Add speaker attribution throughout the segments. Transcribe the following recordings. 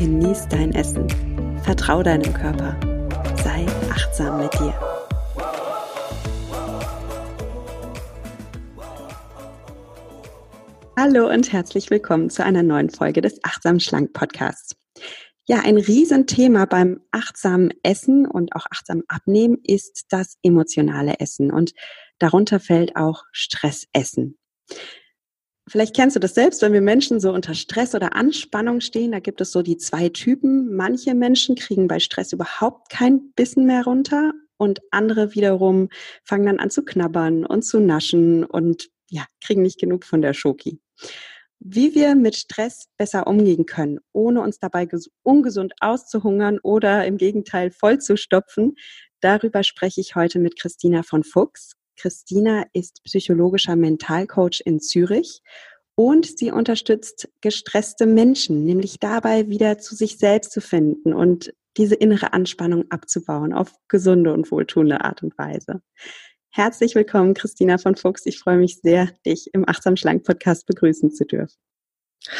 Speaker 1: genieß dein Essen. Vertrau deinem Körper. Sei achtsam mit dir. Hallo und herzlich willkommen zu einer neuen Folge des Achtsam Schlank Podcasts. Ja, ein Riesenthema beim achtsamen Essen und auch achtsam Abnehmen ist das emotionale Essen und darunter fällt auch Stressessen. Vielleicht kennst du das selbst, wenn wir Menschen so unter Stress oder Anspannung stehen, da gibt es so die zwei Typen. Manche Menschen kriegen bei Stress überhaupt kein Bissen mehr runter und andere wiederum fangen dann an zu knabbern und zu naschen und ja, kriegen nicht genug von der Schoki. Wie wir mit Stress besser umgehen können, ohne uns dabei ungesund auszuhungern oder im Gegenteil vollzustopfen, darüber spreche ich heute mit Christina von Fuchs. Christina ist psychologischer Mentalcoach in Zürich und sie unterstützt gestresste Menschen, nämlich dabei wieder zu sich selbst zu finden und diese innere Anspannung abzubauen auf gesunde und wohltuende Art und Weise. Herzlich willkommen, Christina von Fuchs. Ich freue mich sehr, dich im Achtsam Schlank Podcast begrüßen zu dürfen.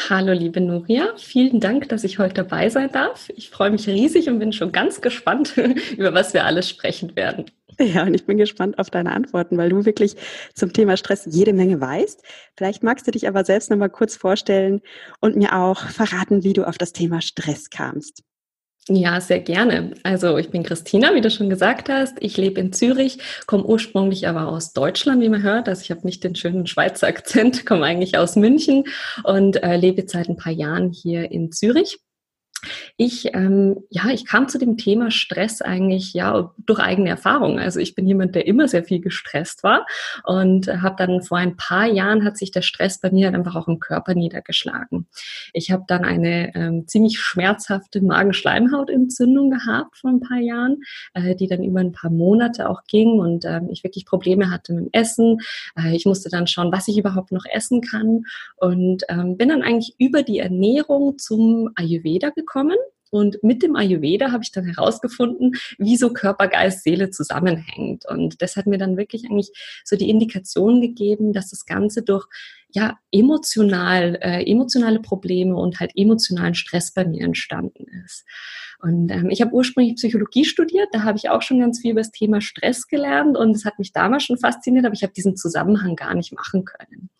Speaker 2: Hallo, liebe Nuria. Vielen Dank, dass ich heute dabei sein darf. Ich freue mich riesig und bin schon ganz gespannt, über was wir alles sprechen werden.
Speaker 1: Ja, und ich bin gespannt auf deine Antworten, weil du wirklich zum Thema Stress jede Menge weißt. Vielleicht magst du dich aber selbst noch mal kurz vorstellen und mir auch verraten, wie du auf das Thema Stress kamst.
Speaker 2: Ja, sehr gerne. Also ich bin Christina, wie du schon gesagt hast. Ich lebe in Zürich, komme ursprünglich aber aus Deutschland, wie man hört. Also ich habe nicht den schönen Schweizer Akzent, komme eigentlich aus München und äh, lebe seit ein paar Jahren hier in Zürich. Ich, ähm, ja, ich kam zu dem Thema Stress eigentlich ja durch eigene Erfahrung. Also ich bin jemand, der immer sehr viel gestresst war und habe dann vor ein paar Jahren hat sich der Stress bei mir halt einfach auch im Körper niedergeschlagen. Ich habe dann eine ähm, ziemlich schmerzhafte Magenschleimhautentzündung gehabt vor ein paar Jahren, äh, die dann über ein paar Monate auch ging und ähm, ich wirklich Probleme hatte mit dem Essen. Äh, ich musste dann schauen, was ich überhaupt noch essen kann und ähm, bin dann eigentlich über die Ernährung zum Ayurveda gekommen gekommen. Und mit dem Ayurveda habe ich dann herausgefunden, wie so Körper, Geist, Seele zusammenhängt. Und das hat mir dann wirklich eigentlich so die Indikation gegeben, dass das Ganze durch ja emotional, äh, emotionale Probleme und halt emotionalen Stress bei mir entstanden ist. Und ähm, ich habe ursprünglich Psychologie studiert, da habe ich auch schon ganz viel über das Thema Stress gelernt und es hat mich damals schon fasziniert, aber ich habe diesen Zusammenhang gar nicht machen können.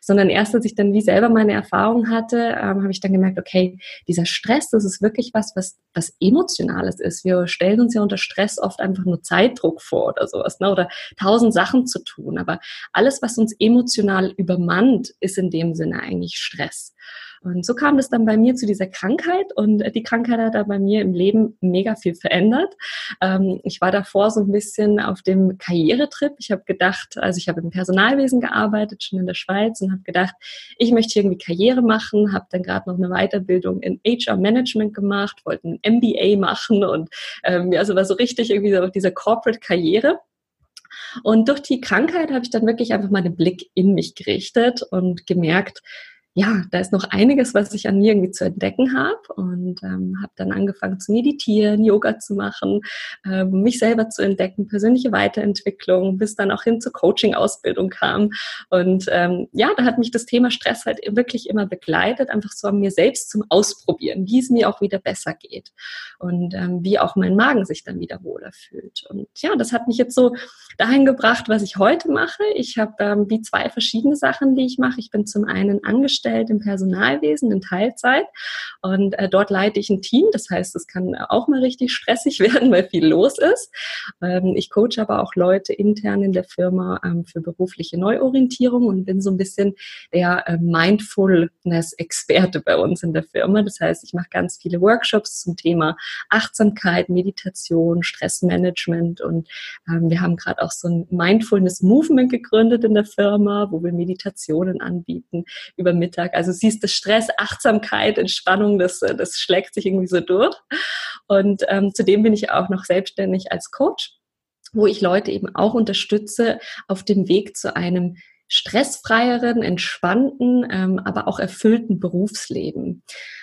Speaker 2: Sondern erst als ich dann wie selber meine Erfahrung hatte, ähm, habe ich dann gemerkt, okay, dieser Stress, das ist wirklich was, was, was Emotionales ist. Wir stellen uns ja unter Stress oft einfach nur Zeitdruck vor oder sowas, ne? oder tausend Sachen zu tun. Aber alles, was uns emotional übermannt, ist in dem Sinne eigentlich Stress. Und so kam es dann bei mir zu dieser Krankheit und die Krankheit hat da bei mir im Leben mega viel verändert. Ähm, ich war davor so ein bisschen auf dem Karrieretrip. Ich habe gedacht, also ich habe im Personalwesen gearbeitet, schon in der Schweiz und habe gedacht, ich möchte irgendwie Karriere machen, habe dann gerade noch eine Weiterbildung in HR Management gemacht, wollte ein MBA machen und ähm, also war so richtig irgendwie so auf dieser Corporate Karriere. Und durch die Krankheit habe ich dann wirklich einfach mal den Blick in mich gerichtet und gemerkt, ja, da ist noch einiges, was ich an mir irgendwie zu entdecken habe und ähm, habe dann angefangen zu meditieren, Yoga zu machen, ähm, mich selber zu entdecken, persönliche Weiterentwicklung, bis dann auch hin zur Coaching-Ausbildung kam. Und ähm, ja, da hat mich das Thema Stress halt wirklich immer begleitet, einfach so an mir selbst zum Ausprobieren, wie es mir auch wieder besser geht und ähm, wie auch mein Magen sich dann wieder wohler fühlt. Und ja, das hat mich jetzt so dahin gebracht, was ich heute mache. Ich habe ähm, wie zwei verschiedene Sachen, die ich mache. Ich bin zum einen angestellt angestellt im Personalwesen in Teilzeit und äh, dort leite ich ein Team. Das heißt, es kann auch mal richtig stressig werden, weil viel los ist. Ähm, ich coache aber auch Leute intern in der Firma ähm, für berufliche Neuorientierung und bin so ein bisschen der äh, Mindfulness-Experte bei uns in der Firma. Das heißt, ich mache ganz viele Workshops zum Thema Achtsamkeit, Meditation, Stressmanagement und ähm, wir haben gerade auch so ein Mindfulness-Movement gegründet in der Firma, wo wir Meditationen anbieten über Mittag. Also siehst du Stress, Achtsamkeit, Entspannung, das, das schlägt sich irgendwie so durch. Und ähm, zudem bin ich auch noch selbstständig als Coach, wo ich Leute eben auch unterstütze auf dem Weg zu einem stressfreieren, entspannten, ähm, aber auch erfüllten Berufsleben.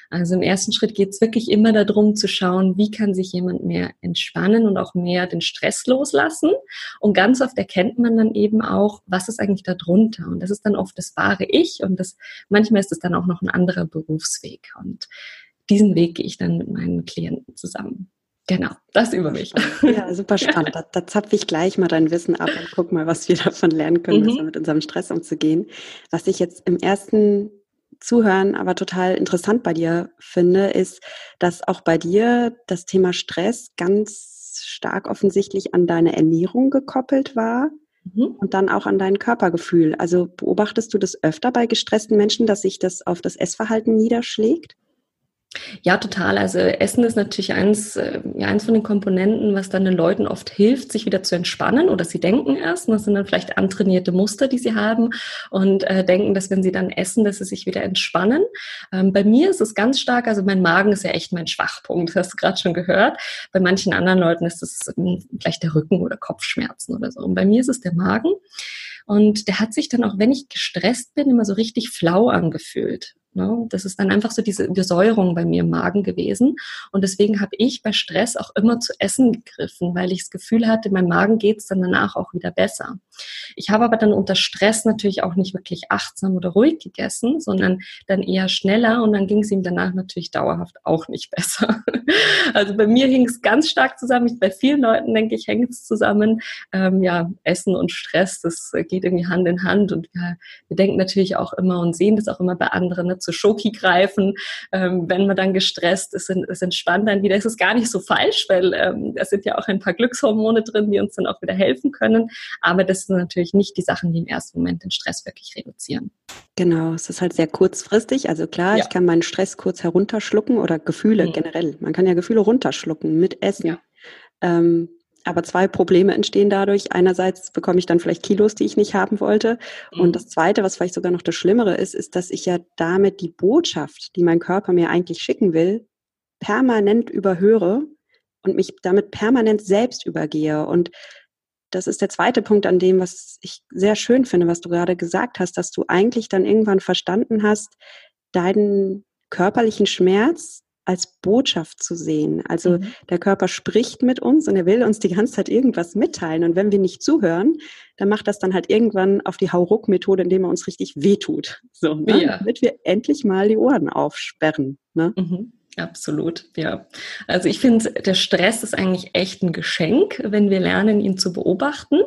Speaker 2: Also im ersten Schritt geht es wirklich immer darum zu schauen, wie kann sich jemand mehr entspannen und auch mehr den Stress loslassen. Und ganz oft erkennt man dann eben auch, was ist eigentlich darunter. Und das ist dann oft das wahre Ich und das manchmal ist es dann auch noch ein anderer Berufsweg. Und diesen Weg gehe ich dann mit meinen Klienten zusammen. Genau, das über mich.
Speaker 1: Ja, super spannend. Da, da zapfe ich gleich mal dein Wissen ab und guck mal, was wir davon lernen können, mhm. mit unserem Stress umzugehen. Was ich jetzt im ersten Zuhören aber total interessant bei dir finde, ist, dass auch bei dir das Thema Stress ganz stark offensichtlich an deine Ernährung gekoppelt war mhm. und dann auch an dein Körpergefühl. Also beobachtest du das öfter bei gestressten Menschen, dass sich das auf das Essverhalten niederschlägt?
Speaker 2: Ja, total. Also Essen ist natürlich eins, äh, ja, eins von den Komponenten, was dann den Leuten oft hilft, sich wieder zu entspannen oder sie denken erst. das sind dann vielleicht antrainierte Muster, die sie haben und äh, denken, dass wenn sie dann essen, dass sie sich wieder entspannen. Ähm, bei mir ist es ganz stark, also mein Magen ist ja echt mein Schwachpunkt, das hast du gerade schon gehört. Bei manchen anderen Leuten ist es ähm, vielleicht der Rücken oder Kopfschmerzen oder so. Und bei mir ist es der Magen. Und der hat sich dann auch, wenn ich gestresst bin, immer so richtig flau angefühlt. Ne? Das ist dann einfach so diese Besäuerung bei mir im Magen gewesen. Und deswegen habe ich bei Stress auch immer zu essen gegriffen, weil ich das Gefühl hatte, meinem Magen geht es dann danach auch wieder besser. Ich habe aber dann unter Stress natürlich auch nicht wirklich achtsam oder ruhig gegessen, sondern dann eher schneller und dann ging es ihm danach natürlich dauerhaft auch nicht besser. Also bei mir hing es ganz stark zusammen. Bei vielen Leuten, denke ich, hängt es zusammen. Ähm, ja, Essen und Stress, das geht irgendwie Hand in Hand. Und wir, wir denken natürlich auch immer und sehen das auch immer bei anderen, ne, zu Schoki greifen, ähm, wenn man dann gestresst ist, es entspannt dann wieder. Es ist gar nicht so falsch, weil ähm, da sind ja auch ein paar Glückshormone drin, die uns dann auch wieder helfen können. Aber das sind natürlich nicht die Sachen, die im ersten Moment den Stress wirklich reduzieren.
Speaker 1: Genau, es ist halt sehr kurzfristig. Also klar, ja. ich kann meinen Stress kurz herunterschlucken oder Gefühle mhm. generell. Man kann ja Gefühle runterschlucken mit Essen. Ja. Ähm, aber zwei Probleme entstehen dadurch. Einerseits bekomme ich dann vielleicht Kilos, die ich nicht haben wollte. Mhm. Und das Zweite, was vielleicht sogar noch das Schlimmere ist, ist, dass ich ja damit die Botschaft, die mein Körper mir eigentlich schicken will, permanent überhöre und mich damit permanent selbst übergehe. Und das ist der zweite Punkt an dem, was ich sehr schön finde, was du gerade gesagt hast, dass du eigentlich dann irgendwann verstanden hast, deinen körperlichen Schmerz als Botschaft zu sehen. Also mhm. der Körper spricht mit uns und er will uns die ganze Zeit irgendwas mitteilen. Und wenn wir nicht zuhören, dann macht das dann halt irgendwann auf die Hauruck-Methode, indem er uns richtig wehtut. So, ne? ja. damit wir endlich mal die Ohren aufsperren. Ne?
Speaker 2: Mhm. Absolut, ja. Also ich finde, der Stress ist eigentlich echt ein Geschenk, wenn wir lernen, ihn zu beobachten.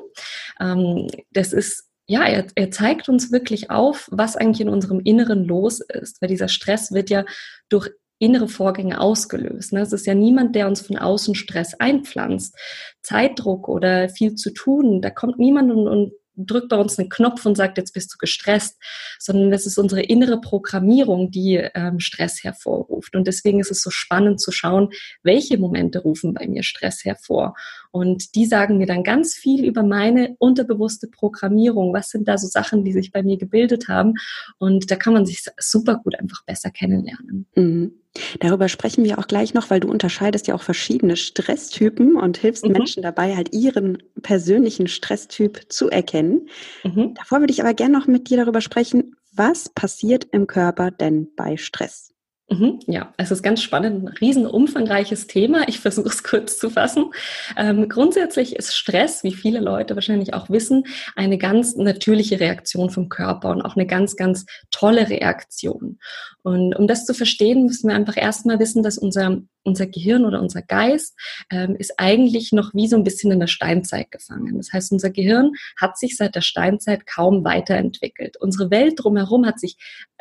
Speaker 2: Ähm, das ist ja, er, er zeigt uns wirklich auf, was eigentlich in unserem Inneren los ist, weil dieser Stress wird ja durch innere Vorgänge ausgelöst. Ne? Es ist ja niemand, der uns von außen Stress einpflanzt. Zeitdruck oder viel zu tun, da kommt niemand und, und drückt bei uns einen Knopf und sagt, jetzt bist du gestresst, sondern das ist unsere innere Programmierung, die ähm, Stress hervorruft. Und deswegen ist es so spannend zu schauen, welche Momente rufen bei mir Stress hervor. Und die sagen mir dann ganz viel über meine unterbewusste Programmierung. Was sind da so Sachen, die sich bei mir gebildet haben? Und da kann man sich super gut einfach besser kennenlernen.
Speaker 1: Mhm. Darüber sprechen wir auch gleich noch, weil du unterscheidest ja auch verschiedene Stresstypen und hilfst mhm. Menschen dabei, halt ihren persönlichen Stresstyp zu erkennen. Mhm. Davor würde ich aber gerne noch mit dir darüber sprechen, was passiert im Körper denn bei Stress?
Speaker 2: Mhm, ja, es ist ganz spannend, ein riesen umfangreiches Thema. Ich versuche es kurz zu fassen. Ähm, grundsätzlich ist Stress, wie viele Leute wahrscheinlich auch wissen, eine ganz natürliche Reaktion vom Körper und auch eine ganz, ganz tolle Reaktion. Und um das zu verstehen, müssen wir einfach erstmal wissen, dass unser, unser Gehirn oder unser Geist ähm, ist eigentlich noch wie so ein bisschen in der Steinzeit gefangen. Das heißt, unser Gehirn hat sich seit der Steinzeit kaum weiterentwickelt. Unsere Welt drumherum hat sich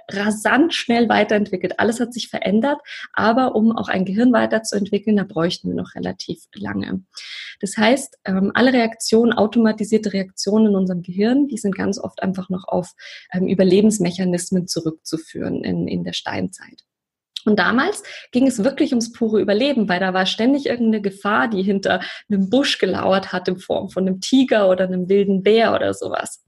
Speaker 2: rasant schnell weiterentwickelt. Alles hat sich verändert, aber um auch ein Gehirn weiterzuentwickeln, da bräuchten wir noch relativ lange. Das heißt, ähm, alle Reaktionen, automatisierte Reaktionen in unserem Gehirn, die sind ganz oft einfach noch auf ähm, Überlebensmechanismen zurückzuführen in, in der Steinzeit. Und damals ging es wirklich ums pure Überleben, weil da war ständig irgendeine Gefahr, die hinter einem Busch gelauert hat in Form von einem Tiger oder einem wilden Bär oder sowas.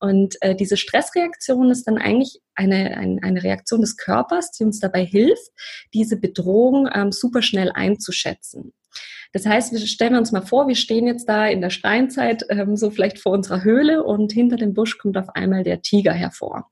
Speaker 2: Und äh, diese Stressreaktion ist dann eigentlich eine, eine, eine Reaktion des Körpers, die uns dabei hilft, diese Bedrohung ähm, super schnell einzuschätzen. Das heißt, wir stellen uns mal vor, wir stehen jetzt da in der Steinzeit ähm, so vielleicht vor unserer Höhle und hinter dem Busch kommt auf einmal der Tiger hervor.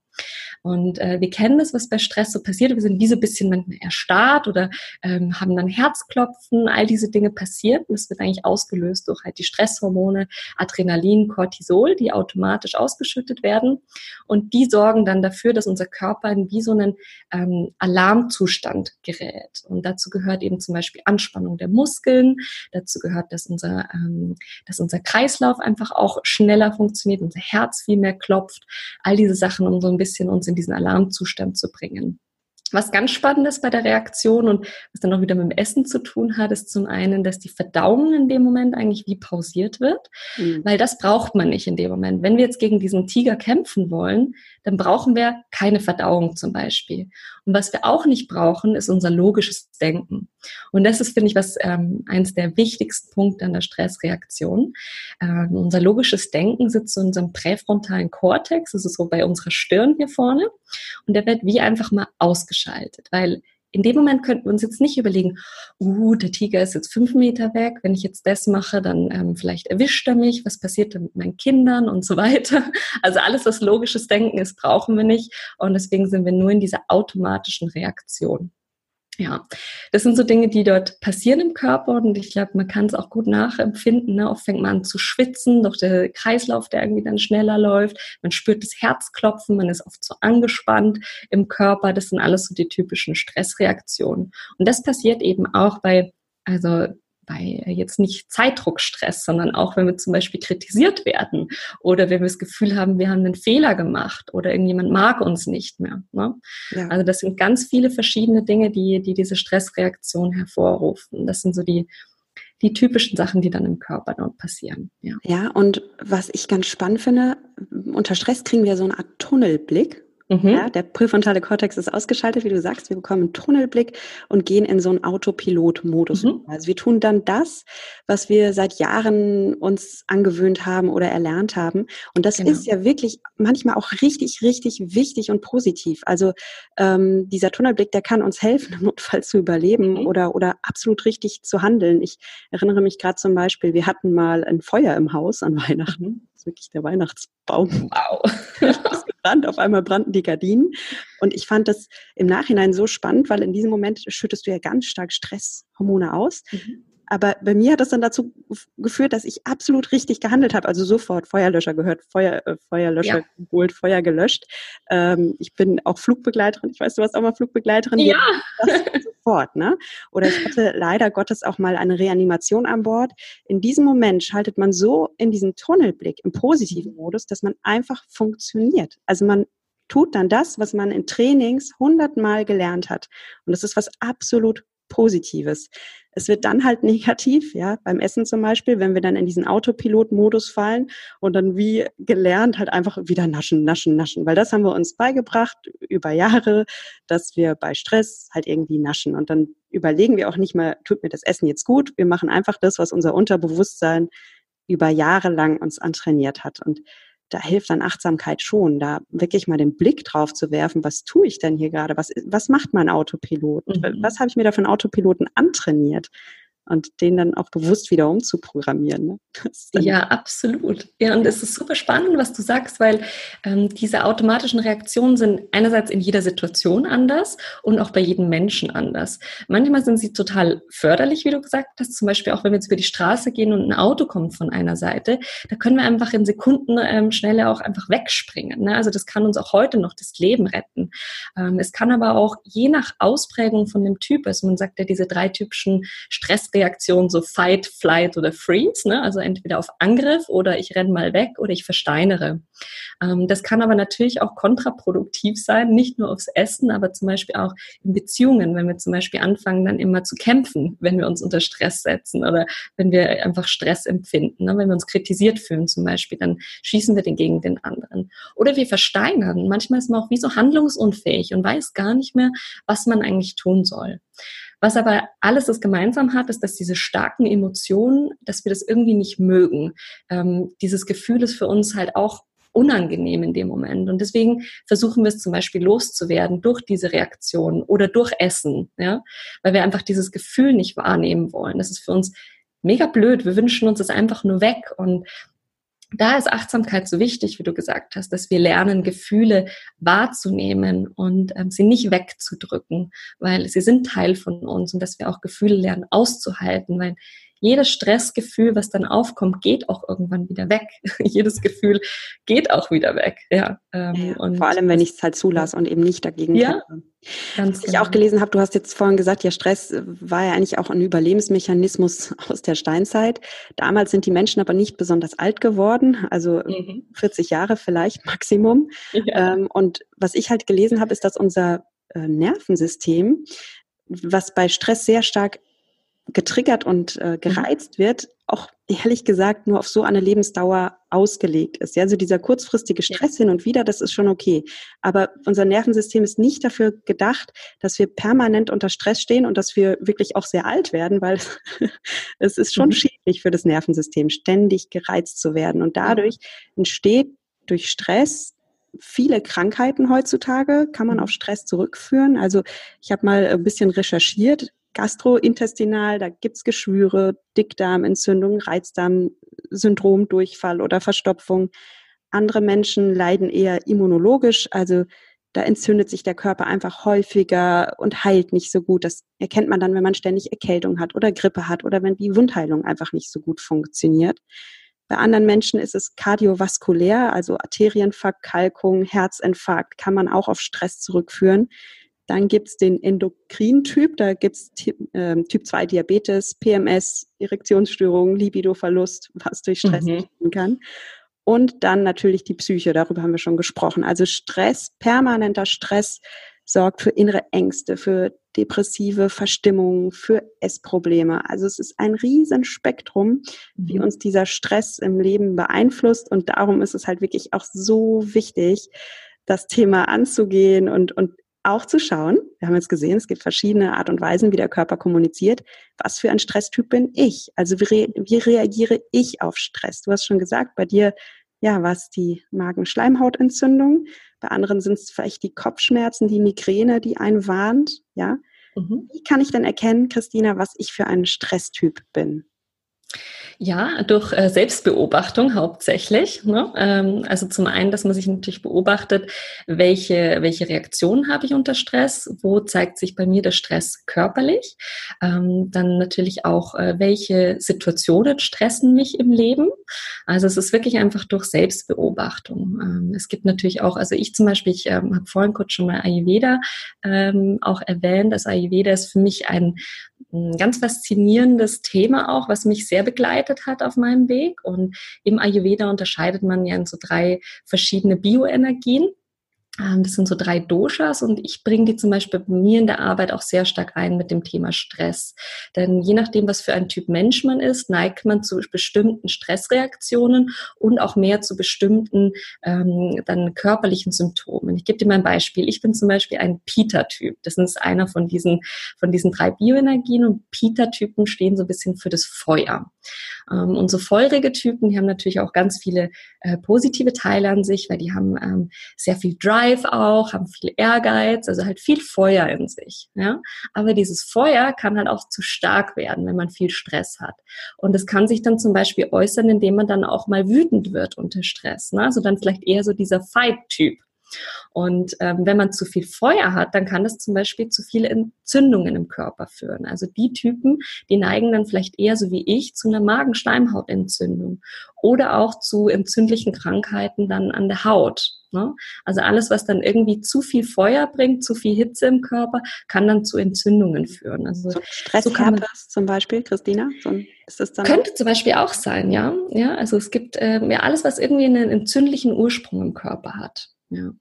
Speaker 2: Und äh, wir kennen das, was bei Stress so passiert. Wir sind wie so ein bisschen manchmal erstarrt oder ähm, haben dann Herzklopfen. All diese Dinge passieren. Das wird eigentlich ausgelöst durch halt die Stresshormone Adrenalin, Cortisol, die automatisch ausgeschüttet werden. Und die sorgen dann dafür, dass unser Körper in wie so einen ähm, Alarmzustand gerät. Und dazu gehört eben zum Beispiel Anspannung der Muskeln. Dazu gehört, dass unser, ähm, dass unser Kreislauf einfach auch schneller funktioniert, unser Herz viel mehr klopft. All diese Sachen, um so ein bisschen uns diesen Alarmzustand zu bringen. Was ganz spannend ist bei der Reaktion und was dann auch wieder mit dem Essen zu tun hat, ist zum einen, dass die Verdauung in dem Moment eigentlich wie pausiert wird, mhm. weil das braucht man nicht in dem Moment. Wenn wir jetzt gegen diesen Tiger kämpfen wollen, dann brauchen wir keine Verdauung zum Beispiel. Und was wir auch nicht brauchen, ist unser logisches Denken. Und das ist, finde ich, was ähm, eines der wichtigsten Punkte an der Stressreaktion. Ähm, unser logisches Denken sitzt in unserem präfrontalen Kortex, das ist so bei unserer Stirn hier vorne. Und der wird wie einfach mal ausgeschaltet, weil in dem Moment könnten wir uns jetzt nicht überlegen, uh, der Tiger ist jetzt fünf Meter weg, wenn ich jetzt das mache, dann ähm, vielleicht erwischt er mich, was passiert dann mit meinen Kindern und so weiter. Also alles, was logisches Denken ist, brauchen wir nicht und deswegen sind wir nur in dieser automatischen Reaktion. Ja, das sind so Dinge, die dort passieren im Körper und ich glaube, man kann es auch gut nachempfinden. Ne? Oft fängt man an zu schwitzen, durch der Kreislauf, der irgendwie dann schneller läuft. Man spürt das Herzklopfen, man ist oft so angespannt im Körper. Das sind alles so die typischen Stressreaktionen. Und das passiert eben auch bei also bei jetzt nicht Zeitdruckstress, sondern auch wenn wir zum Beispiel kritisiert werden oder wenn wir das Gefühl haben, wir haben einen Fehler gemacht oder irgendjemand mag uns nicht mehr. Ne? Ja. Also das sind ganz viele verschiedene Dinge, die, die diese Stressreaktion hervorrufen. Das sind so die, die typischen Sachen, die dann im Körper dort passieren.
Speaker 1: Ja. ja, und was ich ganz spannend finde, unter Stress kriegen wir so eine Art Tunnelblick. Mhm. Ja, der präfrontale Kortex ist ausgeschaltet, wie du sagst. Wir bekommen einen Tunnelblick und gehen in so einen Autopilot-Modus. Mhm. Also wir tun dann das, was wir seit Jahren uns angewöhnt haben oder erlernt haben. Und das genau. ist ja wirklich manchmal auch richtig, richtig wichtig und positiv. Also ähm, dieser Tunnelblick, der kann uns helfen, im Notfall zu überleben mhm. oder, oder absolut richtig zu handeln. Ich erinnere mich gerade zum Beispiel, wir hatten mal ein Feuer im Haus an Weihnachten. Mhm. Das ist wirklich der Weihnachtsbaum. Wow. gebrannt, auf einmal brannten die Gardinen. Und ich fand das im Nachhinein so spannend, weil in diesem Moment schüttest du ja ganz stark Stresshormone aus. Mhm. Aber bei mir hat das dann dazu geführt, dass ich absolut richtig gehandelt habe. Also sofort Feuerlöscher gehört, Feuer, äh, Feuerlöscher ja. geholt, Feuer gelöscht. Ähm, ich bin auch Flugbegleiterin. Ich weiß, du warst auch mal Flugbegleiterin.
Speaker 2: Ja.
Speaker 1: sofort, ne? Oder ich hatte leider Gottes auch mal eine Reanimation an Bord. In diesem Moment schaltet man so in diesen Tunnelblick im positiven Modus, dass man einfach funktioniert. Also man tut dann das, was man in Trainings hundertmal gelernt hat. Und das ist was absolut Positives. Es wird dann halt negativ, ja, beim Essen zum Beispiel, wenn wir dann in diesen Autopilot-Modus fallen und dann wie gelernt halt einfach wieder naschen, naschen, naschen, weil das haben wir uns beigebracht über Jahre, dass wir bei Stress halt irgendwie naschen. Und dann überlegen wir auch nicht mehr, tut mir das Essen jetzt gut, wir machen einfach das, was unser Unterbewusstsein über Jahre lang uns antrainiert hat. Und da hilft dann Achtsamkeit schon, da wirklich mal den Blick drauf zu werfen, was tue ich denn hier gerade? Was, was macht mein Autopilot? Mhm. Was habe ich mir da für einen Autopiloten antrainiert? Und den dann auch bewusst wieder umzuprogrammieren. Ne?
Speaker 2: Ja, absolut. Ja, und es ist super spannend, was du sagst, weil ähm, diese automatischen Reaktionen sind einerseits in jeder Situation anders und auch bei jedem Menschen anders. Manchmal sind sie total förderlich, wie du gesagt hast, zum Beispiel auch wenn wir jetzt über die Straße gehen und ein Auto kommt von einer Seite, da können wir einfach in Sekunden ähm, schneller auch einfach wegspringen. Ne? Also das kann uns auch heute noch das Leben retten. Ähm, es kann aber auch je nach Ausprägung von dem Typ, also man sagt ja diese drei typischen Stress Stressreaktionen so Fight, Flight oder Freeze, ne? also entweder auf Angriff oder ich renne mal weg oder ich versteinere. Ähm, das kann aber natürlich auch kontraproduktiv sein, nicht nur aufs Essen, aber zum Beispiel auch in Beziehungen, wenn wir zum Beispiel anfangen, dann immer zu kämpfen, wenn wir uns unter Stress setzen oder wenn wir einfach Stress empfinden, ne? wenn wir uns kritisiert fühlen zum Beispiel, dann schießen wir den gegen den anderen. Oder wir versteinern. Manchmal ist man auch wie so handlungsunfähig und weiß gar nicht mehr, was man eigentlich tun soll. Was aber alles das gemeinsam hat, ist, dass diese starken Emotionen, dass wir das irgendwie nicht mögen. Ähm, dieses Gefühl ist für uns halt auch unangenehm in dem Moment. Und deswegen versuchen wir es zum Beispiel loszuwerden durch diese Reaktion oder durch Essen, ja, weil wir einfach dieses Gefühl nicht wahrnehmen wollen. Das ist für uns mega blöd. Wir wünschen uns es einfach nur weg. Und da ist Achtsamkeit so wichtig, wie du gesagt hast, dass wir lernen, Gefühle wahrzunehmen und ähm, sie nicht wegzudrücken, weil sie sind Teil von uns und dass wir auch Gefühle lernen auszuhalten, weil jedes Stressgefühl, was dann aufkommt, geht auch irgendwann wieder weg. jedes Gefühl geht auch wieder weg. Ja,
Speaker 1: ähm, ja vor allem, wenn ich es halt zulasse und eben nicht dagegen ja, kämpfe. Ganz Was ich auch genau. gelesen habe, du hast jetzt vorhin gesagt, ja, Stress war ja eigentlich auch ein Überlebensmechanismus aus der Steinzeit. Damals sind die Menschen aber nicht besonders alt geworden, also mhm. 40 Jahre vielleicht Maximum. Ja. Ähm, und was ich halt gelesen habe, ist, dass unser äh, Nervensystem, was bei Stress sehr stark getriggert und äh, mhm. gereizt wird, auch ehrlich gesagt nur auf so eine Lebensdauer ausgelegt ist. Ja, also dieser kurzfristige Stress hin und wieder, das ist schon okay. Aber unser Nervensystem ist nicht dafür gedacht, dass wir permanent unter Stress stehen und dass wir wirklich auch sehr alt werden, weil es ist schon mhm. schädlich für das Nervensystem, ständig gereizt zu werden. Und dadurch entsteht durch Stress viele Krankheiten heutzutage kann man mhm. auf Stress zurückführen. Also ich habe mal ein bisschen recherchiert gastrointestinal, da gibt's Geschwüre, Dickdarmentzündung, Reizdarmsyndrom, Durchfall oder Verstopfung. Andere Menschen leiden eher immunologisch, also da entzündet sich der Körper einfach häufiger und heilt nicht so gut. Das erkennt man dann, wenn man ständig Erkältung hat oder Grippe hat oder wenn die Wundheilung einfach nicht so gut funktioniert. Bei anderen Menschen ist es kardiovaskulär, also Arterienverkalkung, Herzinfarkt, kann man auch auf Stress zurückführen. Dann gibt's den Endokrin-Typ, da gibt's äh, Typ 2 Diabetes, PMS, Erektionsstörungen, Libidoverlust, was durch Stress mhm. kann. Und dann natürlich die Psyche, darüber haben wir schon gesprochen. Also Stress, permanenter Stress sorgt für innere Ängste, für depressive Verstimmungen, für Essprobleme. Also es ist ein Riesenspektrum, wie mhm. uns dieser Stress im Leben beeinflusst. Und darum ist es halt wirklich auch so wichtig, das Thema anzugehen und, und auch zu schauen, wir haben jetzt gesehen, es gibt verschiedene Art und Weisen, wie der Körper kommuniziert, was für ein Stresstyp bin ich? Also wie, re wie reagiere ich auf Stress? Du hast schon gesagt, bei dir ja, war es die Magenschleimhautentzündung, bei anderen sind es vielleicht die Kopfschmerzen, die Migräne, die einen warnt, ja. Mhm. Wie kann ich denn erkennen, Christina, was ich für ein Stresstyp bin?
Speaker 2: Ja, durch äh, Selbstbeobachtung hauptsächlich. Ne? Ähm, also zum einen, dass man sich natürlich beobachtet, welche, welche Reaktionen habe ich unter Stress, wo zeigt sich bei mir der Stress körperlich. Ähm, dann natürlich auch, äh, welche Situationen stressen mich im Leben. Also es ist wirklich einfach durch Selbstbeobachtung. Ähm, es gibt natürlich auch, also ich zum Beispiel, ich habe vorhin kurz schon mal Ayurveda auch erwähnt. Das Ayurveda ist für mich ein ein ganz faszinierendes Thema auch, was mich sehr begleitet hat auf meinem Weg. Und im Ayurveda unterscheidet man ja in so drei verschiedene Bioenergien. Ähm, das sind so drei Doshas und ich bringe die zum Beispiel bei mir in der Arbeit auch sehr stark ein mit dem Thema Stress. Denn je nachdem, was für ein Typ Mensch man ist, neigt man zu bestimmten Stressreaktionen und auch mehr zu bestimmten ähm, dann körperlichen Symptomen. Ich gebe dir mal ein Beispiel. Ich bin zum Beispiel ein Pita-Typ. Das ist einer von diesen, von diesen drei Bioenergien und Pita-Typen stehen so ein bisschen für das Feuer. Ähm, und so feurige Typen, die haben natürlich auch ganz viele äh, positive Teile an sich, weil die haben ähm, sehr viel Drive auch, haben viel Ehrgeiz, also halt viel Feuer in sich. Ja? Aber dieses Feuer kann halt auch zu stark werden, wenn man viel Stress hat. Und es kann sich dann zum Beispiel äußern, indem man dann auch mal wütend wird unter Stress. Ne? Also dann vielleicht eher so dieser Fight-Typ. Und ähm, wenn man zu viel Feuer hat, dann kann das zum Beispiel zu viele Entzündungen im Körper führen. Also die Typen, die neigen dann vielleicht eher so wie ich zu einer Magenschleimhautentzündung oder auch zu entzündlichen Krankheiten dann an der Haut. Ne? Also alles, was dann irgendwie zu viel Feuer bringt, zu viel Hitze im Körper, kann dann zu Entzündungen führen. Also
Speaker 1: so Stressherpes so zum Beispiel, Christina? So
Speaker 2: ist das dann könnte auch? zum Beispiel auch sein, ja. Ja, also es gibt äh, ja alles, was irgendwie einen entzündlichen Ursprung im Körper hat. Ja.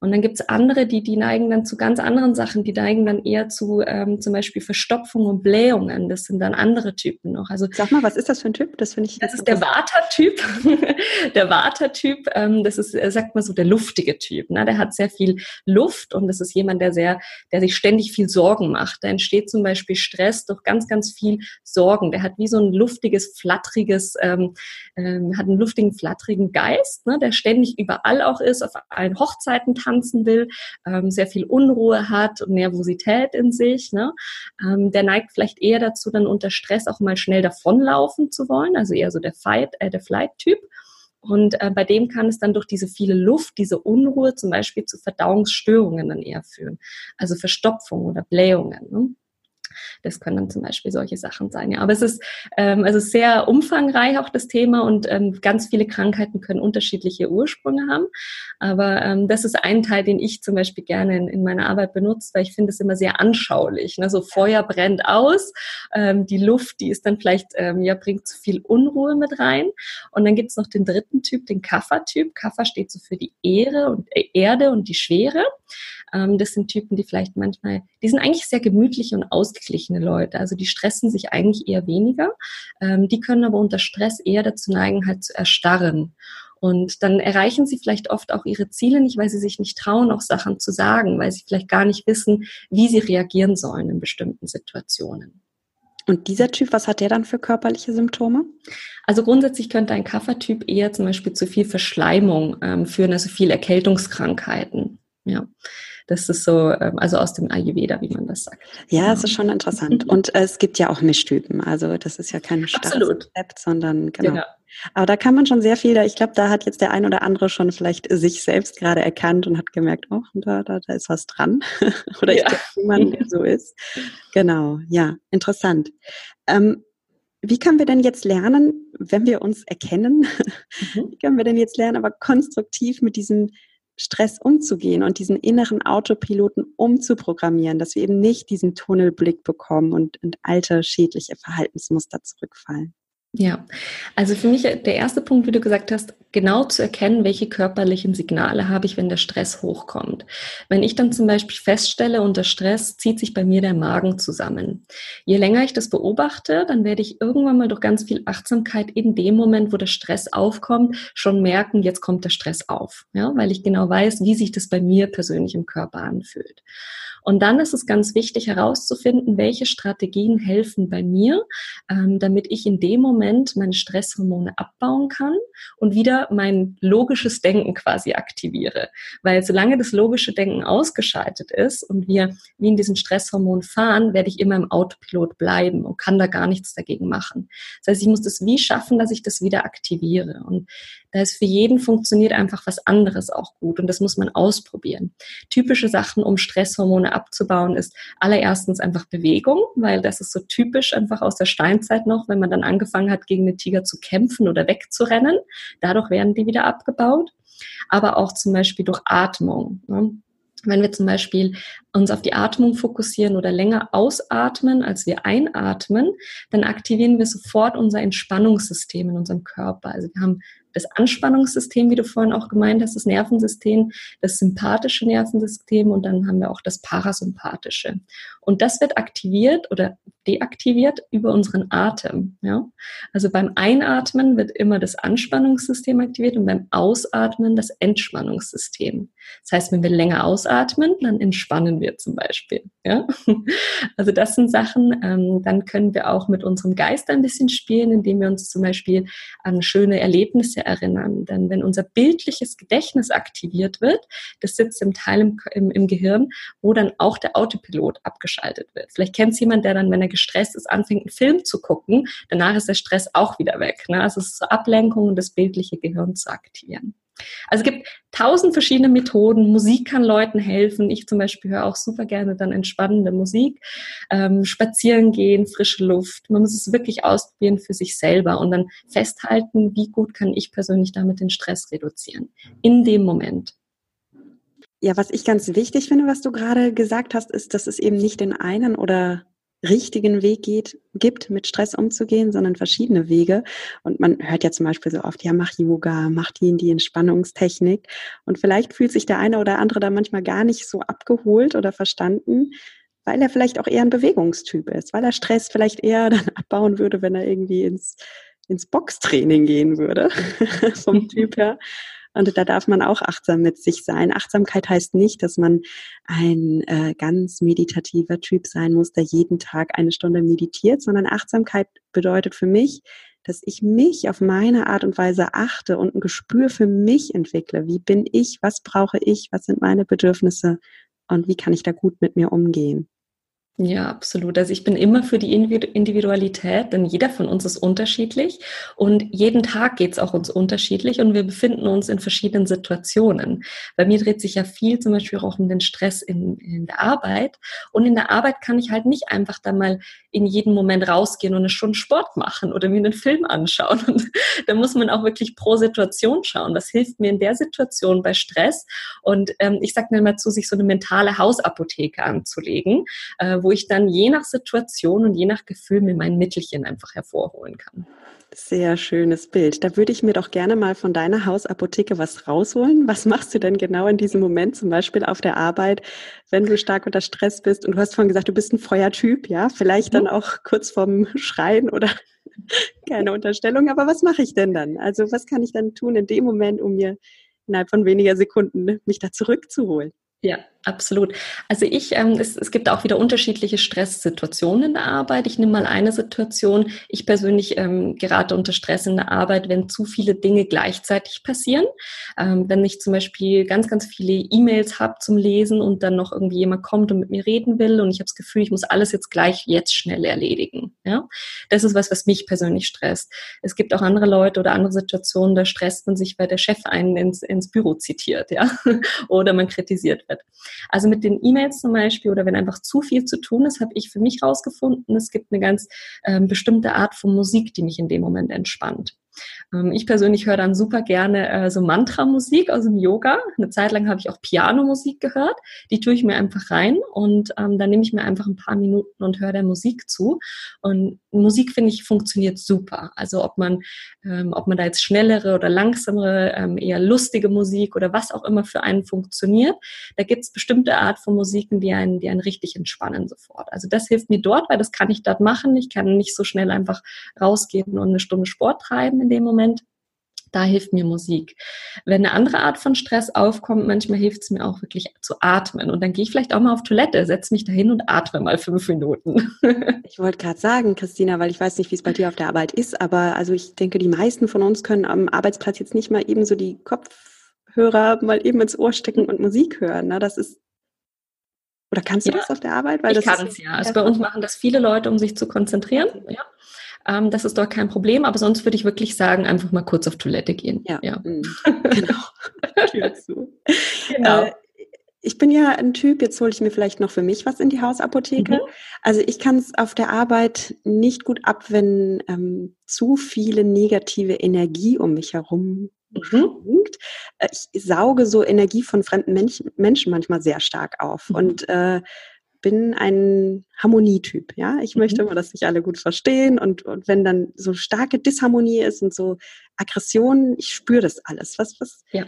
Speaker 2: Und dann gibt es andere, die, die neigen dann zu ganz anderen Sachen, die neigen dann eher zu ähm, zum Beispiel Verstopfung und Blähungen. Das sind dann andere Typen noch.
Speaker 1: Also, Sag mal, was ist das für ein Typ?
Speaker 2: Das finde ich. Das ist der Vata-Typ. der Vata-Typ, ähm, das ist, äh, sagt man so, der luftige Typ. Ne? Der hat sehr viel Luft und das ist jemand, der sehr, der sich ständig viel Sorgen macht. Da entsteht zum Beispiel Stress durch ganz, ganz viel Sorgen. Der hat wie so ein luftiges, flatteriges, ähm, ähm, hat einen luftigen, flatterigen Geist, ne? der ständig überall auch ist, auf allen Hochzeiten tanzen will, ähm, sehr viel Unruhe hat und Nervosität in sich, ne? ähm, der neigt vielleicht eher dazu, dann unter Stress auch mal schnell davonlaufen zu wollen, also eher so der Fight, äh, der Flight-Typ. Und äh, bei dem kann es dann durch diese viele Luft, diese Unruhe zum Beispiel zu Verdauungsstörungen dann eher führen. Also Verstopfung oder Blähungen. Ne? Das können dann zum Beispiel solche Sachen sein. Ja, aber es ist ähm, also sehr umfangreich auch das Thema und ähm, ganz viele Krankheiten können unterschiedliche Ursprünge haben. Aber ähm, das ist ein Teil, den ich zum Beispiel gerne in, in meiner Arbeit benutze, weil ich finde es immer sehr anschaulich. Ne? So Feuer brennt aus, ähm, die Luft, die ist dann vielleicht ähm, ja bringt zu viel Unruhe mit rein. Und dann gibt es noch den dritten Typ, den Kaffer-Typ. Kaffer steht so für die Ehre und äh, Erde und die Schwere. Ähm, das sind Typen, die vielleicht manchmal, die sind eigentlich sehr gemütliche und ausgeglichene Leute. Also die stressen sich eigentlich eher weniger. Ähm, die können aber unter Stress eher dazu neigen, halt zu erstarren. Und dann erreichen sie vielleicht oft auch ihre Ziele nicht, weil sie sich nicht trauen, auch Sachen zu sagen, weil sie vielleicht gar nicht wissen, wie sie reagieren sollen in bestimmten Situationen.
Speaker 1: Und dieser Typ, was hat der dann für körperliche Symptome?
Speaker 2: Also grundsätzlich könnte ein Kaffertyp eher zum Beispiel zu viel Verschleimung ähm, führen, also viel Erkältungskrankheiten. Ja. Das ist so, ähm, also aus dem Ayurveda, wie man das sagt.
Speaker 1: Ja, es ist genau. schon interessant. Und äh, es gibt ja auch Mischtypen. Also das ist ja kein Rezept, sondern genau. genau. Aber da kann man schon sehr viel, ich glaube, da hat jetzt der ein oder andere schon vielleicht sich selbst gerade erkannt und hat gemerkt, oh, da, da, da ist was dran. oder ja. ich kenne jemanden, der so ist. Genau, ja, interessant. Ähm, wie können wir denn jetzt lernen, wenn wir uns erkennen, mhm. wie können wir denn jetzt lernen, aber konstruktiv mit diesem Stress umzugehen und diesen inneren Autopiloten umzuprogrammieren, dass wir eben nicht diesen Tunnelblick bekommen und in alte schädliche Verhaltensmuster zurückfallen.
Speaker 2: Ja, also für mich der erste Punkt, wie du gesagt hast, genau zu erkennen, welche körperlichen Signale habe ich, wenn der Stress hochkommt. Wenn ich dann zum Beispiel feststelle, unter Stress zieht sich bei mir der Magen zusammen. Je länger ich das beobachte, dann werde ich irgendwann mal durch ganz viel Achtsamkeit in dem Moment, wo der Stress aufkommt, schon merken, jetzt kommt der Stress auf. Ja, weil ich genau weiß, wie sich das bei mir persönlich im Körper anfühlt. Und dann ist es ganz wichtig herauszufinden, welche Strategien helfen bei mir, ähm, damit ich in dem Moment meine Stresshormone abbauen kann und wieder mein logisches Denken quasi aktiviere. Weil solange das logische Denken ausgeschaltet ist und wir wie in diesem Stresshormon fahren, werde ich immer im Autopilot bleiben und kann da gar nichts dagegen machen. Das heißt, ich muss das wie schaffen, dass ich das wieder aktiviere. Und da ist für jeden funktioniert einfach was anderes auch gut und das muss man ausprobieren. Typische Sachen, um Stresshormone abzubauen, ist allererstens einfach Bewegung, weil das ist so typisch einfach aus der Steinzeit noch, wenn man dann angefangen hat, gegen den Tiger zu kämpfen oder wegzurennen. Dadurch werden die wieder abgebaut. Aber auch zum Beispiel durch Atmung. Ne? Wenn wir zum Beispiel uns auf die Atmung fokussieren oder länger ausatmen, als wir einatmen, dann aktivieren wir sofort unser Entspannungssystem in unserem Körper. Also wir haben das Anspannungssystem, wie du vorhin auch gemeint hast, das Nervensystem, das sympathische Nervensystem und dann haben wir auch das parasympathische. Und das wird aktiviert oder deaktiviert über unseren Atem. Ja? Also beim Einatmen wird immer das Anspannungssystem aktiviert und beim Ausatmen das Entspannungssystem. Das heißt, wenn wir länger ausatmen, dann entspannen wir zum Beispiel. Ja? Also das sind Sachen, ähm, dann können wir auch mit unserem Geist ein bisschen spielen, indem wir uns zum Beispiel an schöne Erlebnisse erinnern. Denn wenn unser bildliches Gedächtnis aktiviert wird, das sitzt im Teil im, im, im Gehirn, wo dann auch der Autopilot abgeschaltet wird. Vielleicht kennt es jemand, der dann, wenn er gestresst ist, anfängt, einen Film zu gucken, danach ist der Stress auch wieder weg. Ne? Also es ist zur Ablenkung und das bildliche Gehirn zu aktivieren. Also es gibt tausend verschiedene Methoden. Musik kann Leuten helfen. Ich zum Beispiel höre auch super gerne dann entspannende Musik. Ähm, spazieren gehen, frische Luft. Man muss es wirklich ausprobieren für sich selber und dann festhalten, wie gut kann ich persönlich damit den Stress reduzieren. In dem Moment.
Speaker 1: Ja, was ich ganz wichtig finde, was du gerade gesagt hast, ist, dass es eben nicht den einen oder richtigen Weg geht, gibt, mit Stress umzugehen, sondern verschiedene Wege. Und man hört ja zum Beispiel so oft, ja, mach Yoga, mach die in die Entspannungstechnik. Und vielleicht fühlt sich der eine oder andere da manchmal gar nicht so abgeholt oder verstanden, weil er vielleicht auch eher ein Bewegungstyp ist, weil er Stress vielleicht eher dann abbauen würde, wenn er irgendwie ins, ins Boxtraining gehen würde, vom Typ her. Und da darf man auch achtsam mit sich sein. Achtsamkeit heißt nicht, dass man ein äh, ganz meditativer Typ sein muss, der jeden Tag eine Stunde meditiert, sondern Achtsamkeit bedeutet für mich, dass ich mich auf meine Art und Weise achte und ein Gespür für mich entwickle. Wie bin ich? Was brauche ich? Was sind meine Bedürfnisse? Und wie kann ich da gut mit mir umgehen?
Speaker 2: Ja, absolut. Also ich bin immer für die Individualität, denn jeder von uns ist unterschiedlich und jeden Tag geht es auch uns unterschiedlich und wir befinden uns in verschiedenen Situationen. Bei mir dreht sich ja viel zum Beispiel auch um den Stress in, in der Arbeit und in der Arbeit kann ich halt nicht einfach da mal in jedem Moment rausgehen und eine Stunde Sport machen oder mir einen Film anschauen. Und da muss man auch wirklich pro Situation schauen. Was hilft mir in der Situation bei Stress? Und ähm, ich sage mir mal zu, sich so eine mentale Hausapotheke anzulegen, äh, wo ich dann je nach Situation und je nach Gefühl mir mein Mittelchen einfach hervorholen kann.
Speaker 1: Sehr schönes Bild. Da würde ich mir doch gerne mal von deiner Hausapotheke was rausholen. Was machst du denn genau in diesem Moment, zum Beispiel auf der Arbeit, wenn du stark unter Stress bist? Und du hast vorhin gesagt, du bist ein Feuertyp, ja? Vielleicht dann mhm. auch kurz vorm Schreien oder keine Unterstellung. Aber was mache ich denn dann? Also was kann ich dann tun in dem Moment, um mir innerhalb von weniger Sekunden mich da zurückzuholen?
Speaker 2: Ja, absolut. Also ich, ähm, es, es gibt auch wieder unterschiedliche Stresssituationen in der Arbeit. Ich nehme mal eine Situation. Ich persönlich ähm, gerate unter Stress in der Arbeit, wenn zu viele Dinge gleichzeitig passieren. Ähm, wenn ich zum Beispiel ganz, ganz viele E-Mails habe zum Lesen und dann noch irgendwie jemand kommt und mit mir reden will und ich habe das Gefühl, ich muss alles jetzt gleich jetzt schnell erledigen. Ja, das ist was, was mich persönlich stresst. Es gibt auch andere Leute oder andere Situationen, da stresst man sich, weil der Chef einen ins, ins Büro zitiert, ja, oder man kritisiert wird. Also mit den E-Mails zum Beispiel oder wenn einfach zu viel zu tun ist, habe ich für mich rausgefunden, es gibt eine ganz ähm, bestimmte Art von Musik, die mich in dem Moment entspannt. Ähm, ich persönlich höre dann super gerne äh, so Mantra-Musik aus dem Yoga. Eine Zeit lang habe ich auch Piano-Musik gehört. Die tue ich mir einfach rein und ähm, dann nehme ich mir einfach ein paar Minuten und höre der Musik zu. Und Musik, finde ich, funktioniert super. Also ob man, ähm, ob man da jetzt schnellere oder langsamere, eher lustige Musik oder was auch immer für einen funktioniert. Da gibt es bestimmte Art von Musiken, die einen, die einen richtig entspannen sofort. Also das hilft mir dort, weil das kann ich dort machen. Ich kann nicht so schnell einfach rausgehen und eine Stunde Sport treiben in dem Moment. Da hilft mir Musik. Wenn eine andere Art von Stress aufkommt, manchmal hilft es mir auch wirklich zu atmen. Und dann gehe ich vielleicht auch mal auf Toilette, setze mich dahin und atme mal fünf Minuten.
Speaker 1: Ich wollte gerade sagen, Christina, weil ich weiß nicht, wie es bei dir auf der Arbeit ist, aber also ich denke, die meisten von uns können am Arbeitsplatz jetzt nicht mal eben so die Kopfhörer mal eben ins Ohr stecken und Musik hören. Ne? Das ist oder kannst du ja, das auf der Arbeit?
Speaker 2: Weil ich kann es ja. Also bei uns machen das viele Leute, um sich zu konzentrieren. Ja. Ähm, das ist doch kein Problem, aber sonst würde ich wirklich sagen, einfach mal kurz auf Toilette gehen.
Speaker 1: Ja, ja. Mhm. genau. Genau. Äh, ich bin ja ein Typ, jetzt hole ich mir vielleicht noch für mich was in die Hausapotheke. Mhm. Also ich kann es auf der Arbeit nicht gut ab, wenn ähm, zu viele negative Energie um mich herum mhm. Äh, ich sauge so Energie von fremden Menschen, Menschen manchmal sehr stark auf. Mhm. Und äh, bin ein Harmonietyp. Ja, ich mhm. möchte immer, dass sich alle gut verstehen und, und wenn dann so starke Disharmonie ist und so Aggression, ich spüre das alles. Was, was? Ja.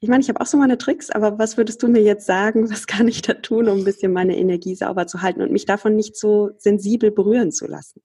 Speaker 1: Ich meine, ich habe auch so meine Tricks, aber was würdest du mir jetzt sagen? Was kann ich da tun, um ein bisschen meine Energie sauber zu halten und mich davon nicht so sensibel berühren zu lassen?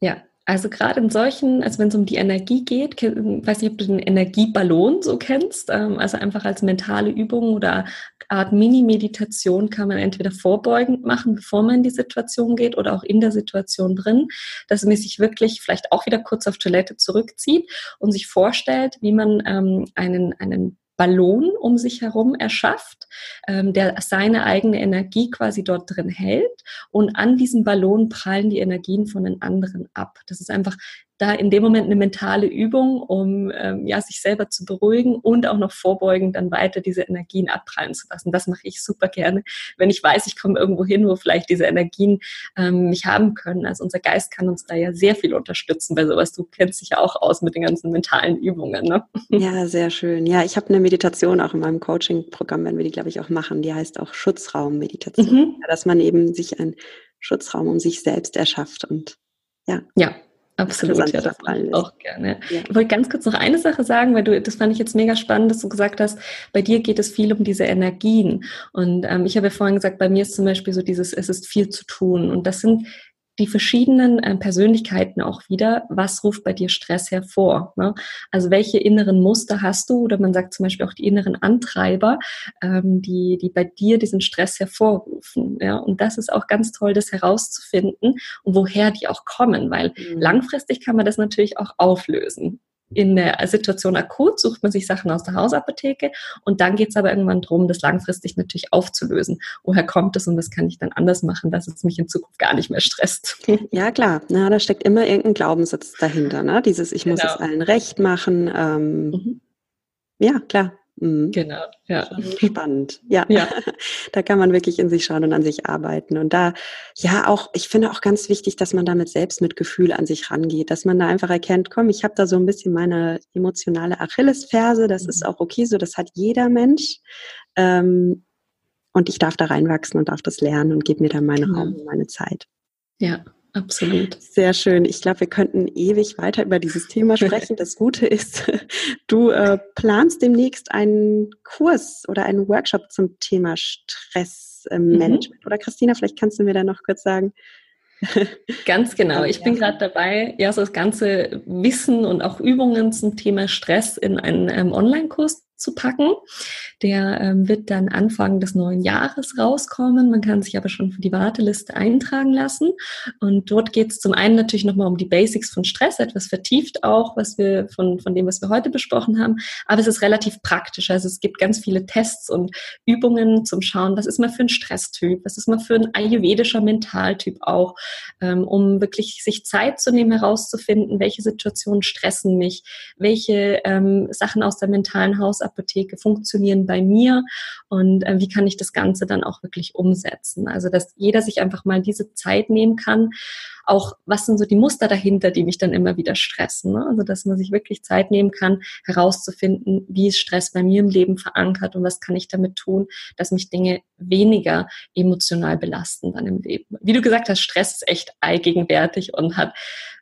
Speaker 2: Ja, also gerade in solchen, also wenn es um die Energie geht, weiß nicht, ob du den Energieballon so kennst, ähm, also einfach als mentale Übung oder Art Mini-Meditation kann man entweder vorbeugend machen, bevor man in die Situation geht oder auch in der Situation drin, dass man sich wirklich vielleicht auch wieder kurz auf Toilette zurückzieht und sich vorstellt, wie man ähm, einen, einen Ballon um sich herum erschafft, ähm, der seine eigene Energie quasi dort drin hält und an diesem Ballon prallen die Energien von den anderen ab. Das ist einfach da in dem Moment eine mentale Übung, um ähm, ja, sich selber zu beruhigen und auch noch vorbeugen, dann weiter diese Energien abprallen zu lassen. Das mache ich super gerne, wenn ich weiß, ich komme irgendwo hin, wo vielleicht diese Energien ähm, mich haben können. Also unser Geist kann uns da ja sehr viel unterstützen bei sowas. Du kennst dich ja auch aus mit den ganzen mentalen Übungen. Ne?
Speaker 1: Ja, sehr schön. Ja, ich habe eine Meditation auch in meinem Coaching-Programm, wenn wir die, glaube ich, auch machen. Die heißt auch Schutzraummeditation. Mhm. Dass man eben sich einen Schutzraum um sich selbst erschafft und ja.
Speaker 2: Ja, Absolut, ja, das mache ich auch gerne. Ja. Ich wollte ganz kurz noch eine Sache sagen, weil du, das fand ich jetzt mega spannend, dass du gesagt hast, bei dir geht es viel um diese Energien. Und ähm, ich habe ja vorhin gesagt, bei mir ist zum Beispiel so dieses, es ist viel zu tun. Und das sind die verschiedenen äh, Persönlichkeiten auch wieder, was ruft bei dir Stress hervor? Ne? Also welche inneren Muster hast du? Oder man sagt zum Beispiel auch die inneren Antreiber, ähm, die, die bei dir diesen Stress hervorrufen. Ja? Und das ist auch ganz toll, das herauszufinden und woher die auch kommen, weil mhm. langfristig kann man das natürlich auch auflösen in der Situation akut sucht man sich Sachen aus der Hausapotheke und dann geht es aber irgendwann darum, das langfristig natürlich aufzulösen. Woher kommt es und was kann ich dann anders machen, dass es mich in Zukunft gar nicht mehr stresst?
Speaker 1: Ja, klar. Na, da steckt immer irgendein Glaubenssatz dahinter. Ne? Dieses Ich muss genau. es allen recht machen. Ähm, mhm. Ja, klar.
Speaker 2: Mhm. Genau, ja.
Speaker 1: Spannend. Ja. ja. da kann man wirklich in sich schauen und an sich arbeiten. Und da, ja, auch, ich finde auch ganz wichtig, dass man da mit Selbstmitgefühl an sich rangeht, dass man da einfach erkennt, komm, ich habe da so ein bisschen meine emotionale Achillesferse, das mhm. ist auch okay so, das hat jeder Mensch. Ähm, und ich darf da reinwachsen und darf das lernen und gebe mir da meinen mhm. Raum und meine Zeit.
Speaker 2: Ja, Absolut.
Speaker 1: Sehr schön. Ich glaube, wir könnten ewig weiter über dieses Thema sprechen. Das Gute ist, du äh, planst demnächst einen Kurs oder einen Workshop zum Thema Stressmanagement. Mhm. Oder Christina, vielleicht kannst du mir da noch kurz sagen.
Speaker 2: Ganz genau. Ich bin gerade dabei, ja, so das ganze Wissen und auch Übungen zum Thema Stress in einen ähm, Online-Kurs zu packen. Der ähm, wird dann Anfang des neuen Jahres rauskommen. Man kann sich aber schon für die Warteliste eintragen lassen. Und dort geht es zum einen natürlich nochmal um die Basics von Stress, etwas vertieft auch, was wir von, von dem, was wir heute besprochen haben. Aber es ist relativ praktisch. Also es gibt ganz viele Tests und Übungen zum Schauen, was ist man für ein Stresstyp, was ist man für ein ayurvedischer Mentaltyp auch, ähm, um wirklich sich Zeit zu nehmen, herauszufinden, welche Situationen stressen mich, welche ähm, Sachen aus der mentalen Haus Hausapotheke funktionieren bei mir und äh, wie kann ich das Ganze dann auch wirklich umsetzen. Also dass jeder sich einfach mal diese Zeit nehmen kann auch, was sind so die Muster dahinter, die mich dann immer wieder stressen. Ne? Also, dass man sich wirklich Zeit nehmen kann, herauszufinden, wie ist Stress bei mir im Leben verankert und was kann ich damit tun, dass mich Dinge weniger emotional belasten dann im Leben. Wie du gesagt hast, Stress ist echt allgegenwärtig und hat